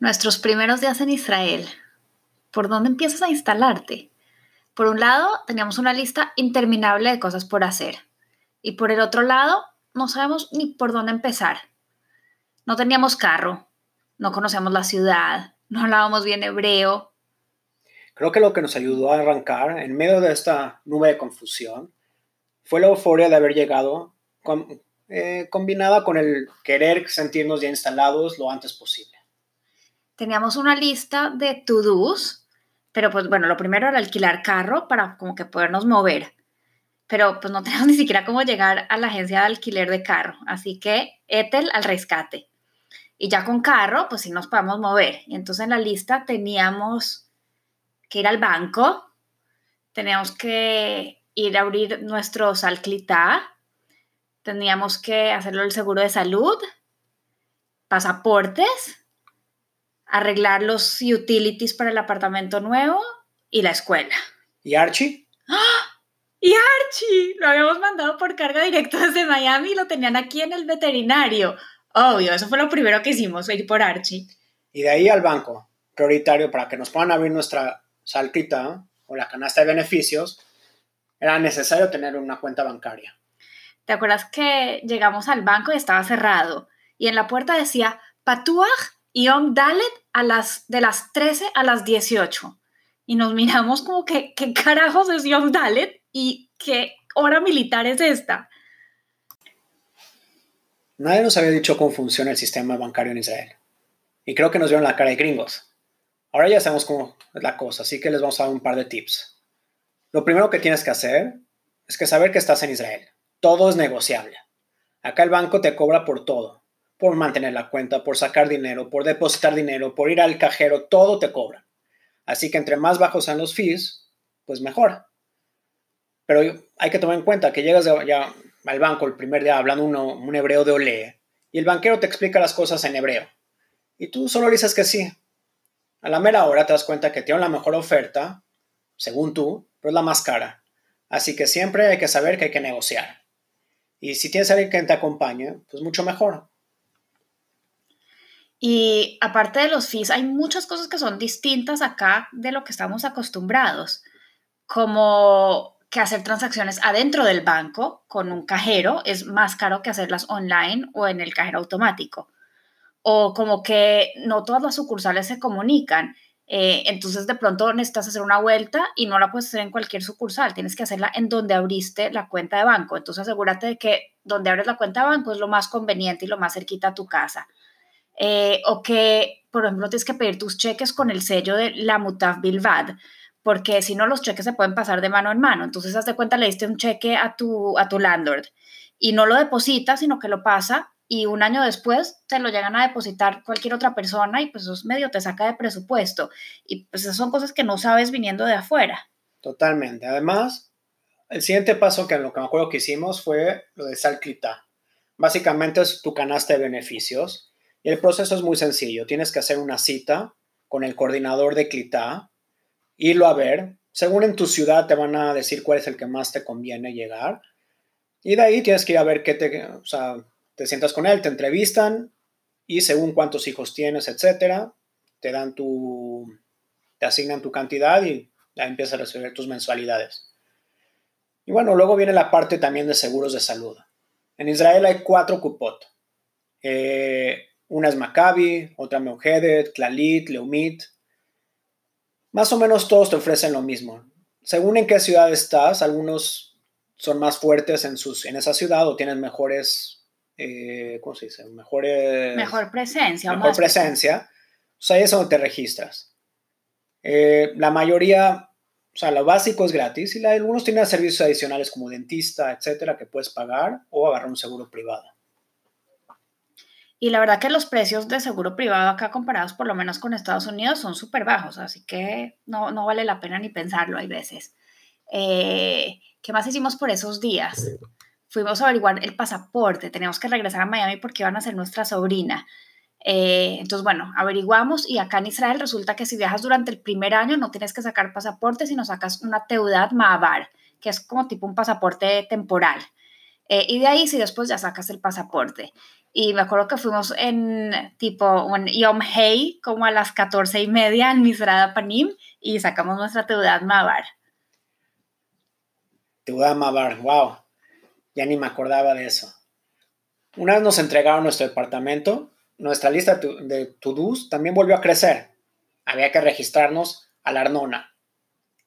Nuestros primeros días en Israel. ¿Por dónde empiezas a instalarte? Por un lado, teníamos una lista interminable de cosas por hacer. Y por el otro lado, no sabemos ni por dónde empezar. No teníamos carro, no conocíamos la ciudad, no hablábamos bien hebreo. Creo que lo que nos ayudó a arrancar en medio de esta nube de confusión fue la euforia de haber llegado eh, combinada con el querer sentirnos ya instalados lo antes posible teníamos una lista de to-dos, pero pues bueno, lo primero era alquilar carro para como que podernos mover, pero pues no teníamos ni siquiera cómo llegar a la agencia de alquiler de carro, así que Etel al rescate. Y ya con carro, pues sí nos podemos mover. Y entonces en la lista teníamos que ir al banco, teníamos que ir a abrir nuestro Salclita, teníamos que hacerlo el seguro de salud, pasaportes, arreglar los utilities para el apartamento nuevo y la escuela. ¿Y Archie? ¡Ah! ¡Y Archie! Lo habíamos mandado por carga directa desde Miami y lo tenían aquí en el veterinario. Obvio, eso fue lo primero que hicimos, ir por Archie. Y de ahí al banco, prioritario para que nos puedan abrir nuestra salquita o la canasta de beneficios, era necesario tener una cuenta bancaria. ¿Te acuerdas que llegamos al banco y estaba cerrado? Y en la puerta decía, Patuaj Yom Dalet a las, de las 13 a las 18. Y nos miramos como que, ¿qué carajos es Yom Dalet? ¿Y qué hora militar es esta? Nadie nos había dicho cómo funciona el sistema bancario en Israel. Y creo que nos vieron la cara de gringos. Ahora ya sabemos cómo es la cosa, así que les vamos a dar un par de tips. Lo primero que tienes que hacer es que saber que estás en Israel. Todo es negociable. Acá el banco te cobra por todo por mantener la cuenta, por sacar dinero, por depositar dinero, por ir al cajero, todo te cobra. Así que entre más bajos sean los fees, pues mejor. Pero hay que tomar en cuenta que llegas ya al banco el primer día hablando un hebreo de olé y el banquero te explica las cosas en hebreo. Y tú solo dices que sí. A la mera hora te das cuenta que tiene la mejor oferta, según tú, pero es la más cara. Así que siempre hay que saber que hay que negociar. Y si tienes alguien que te acompañe, pues mucho mejor. Y aparte de los fees, hay muchas cosas que son distintas acá de lo que estamos acostumbrados, como que hacer transacciones adentro del banco con un cajero es más caro que hacerlas online o en el cajero automático. O como que no todas las sucursales se comunican. Eh, entonces de pronto necesitas hacer una vuelta y no la puedes hacer en cualquier sucursal, tienes que hacerla en donde abriste la cuenta de banco. Entonces asegúrate de que donde abres la cuenta de banco es lo más conveniente y lo más cerquita a tu casa. Eh, o que, por ejemplo, tienes que pedir tus cheques con el sello de la Mutaf Bilvad, porque si no los cheques se pueden pasar de mano en mano. Entonces, haz de cuenta, le diste un cheque a tu, a tu landlord y no lo deposita, sino que lo pasa y un año después te lo llegan a depositar cualquier otra persona y pues eso es medio te saca de presupuesto. Y pues esas son cosas que no sabes viniendo de afuera. Totalmente. Además, el siguiente paso que en lo que me acuerdo que hicimos fue lo de Salclita. Básicamente es tu canasta de beneficios y el proceso es muy sencillo. Tienes que hacer una cita con el coordinador de CLITA, irlo a ver. Según en tu ciudad te van a decir cuál es el que más te conviene llegar. Y de ahí tienes que ir a ver qué te, o sea, te sientas con él, te entrevistan y según cuántos hijos tienes, etcétera, te dan tu, te asignan tu cantidad y ya empiezas a recibir tus mensualidades. Y bueno, luego viene la parte también de seguros de salud. En Israel hay cuatro cupot. Eh, una es Maccabi, otra Meohedet, Clalit, Leumit. Más o menos todos te ofrecen lo mismo. Según en qué ciudad estás, algunos son más fuertes en, sus, en esa ciudad o tienen mejores, eh, ¿cómo se dice? Mejores, mejor presencia. Mejor presencia. O sea, ahí es donde te registras. Eh, la mayoría, o sea, lo básico es gratis y algunos tienen servicios adicionales como dentista, etcétera, que puedes pagar o agarrar un seguro privado. Y la verdad que los precios de seguro privado acá comparados por lo menos con Estados Unidos son súper bajos, así que no, no, vale la pena ni pensarlo hay veces. Eh, ¿Qué más hicimos por esos días? Fuimos a averiguar el pasaporte, teníamos que regresar a Miami porque iban a ser nuestra sobrina. Eh, entonces, bueno, averiguamos y acá en Israel resulta que si viajas durante el primer año no tienes que sacar pasaporte, sino sacas una Teudat Maabar, que es como tipo un pasaporte temporal. Eh, y de ahí si después ya sacas el pasaporte. Y me acuerdo que fuimos en tipo un Yom Hey, como a las 14 y media en Misrada Panim, y sacamos nuestra Teudat Mabar. Teudat Mabar, wow. Ya ni me acordaba de eso. Una vez nos entregaron nuestro departamento, nuestra lista de to-dos también volvió a crecer. Había que registrarnos a la Arnona,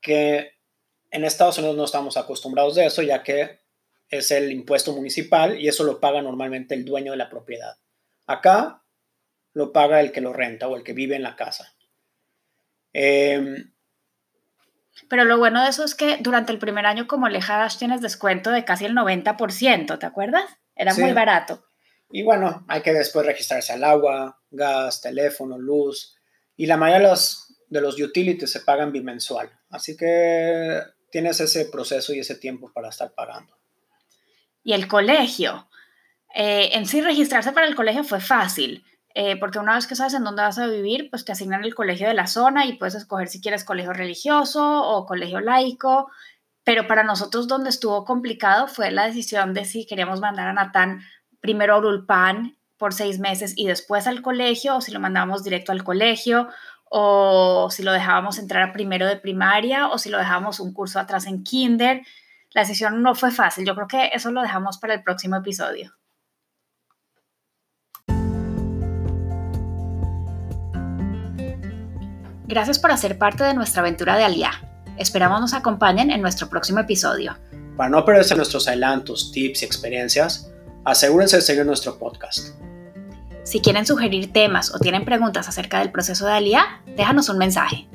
que en Estados Unidos no estamos acostumbrados de eso, ya que es el impuesto municipal y eso lo paga normalmente el dueño de la propiedad. Acá lo paga el que lo renta o el que vive en la casa. Em, pero lo bueno de eso es que durante el primer año como Lejadas tienes descuento de casi el 90%, ¿te acuerdas? Era muy barato. Y bueno, hay que después registrarse al agua, gas, teléfono, luz. Y la mayoría de los, de los utilities se pagan bimensual. Así que tienes ese proceso y ese tiempo para estar pagando y el colegio. Eh, en sí, registrarse para el colegio fue fácil, eh, porque una vez que sabes en dónde vas a vivir, pues te asignan el colegio de la zona y puedes escoger si quieres colegio religioso o colegio laico. Pero para nosotros donde estuvo complicado fue la decisión de si queríamos mandar a Natán primero a Urulpan por seis meses y después al colegio, o si lo mandábamos directo al colegio, o si lo dejábamos entrar primero de primaria, o si lo dejábamos un curso atrás en kinder la decisión no fue fácil. Yo creo que eso lo dejamos para el próximo episodio. Gracias por hacer parte de nuestra aventura de Aliá. Esperamos nos acompañen en nuestro próximo episodio. Para no perderse nuestros adelantos, tips y experiencias, asegúrense de seguir nuestro podcast. Si quieren sugerir temas o tienen preguntas acerca del proceso de Aliá, déjanos un mensaje.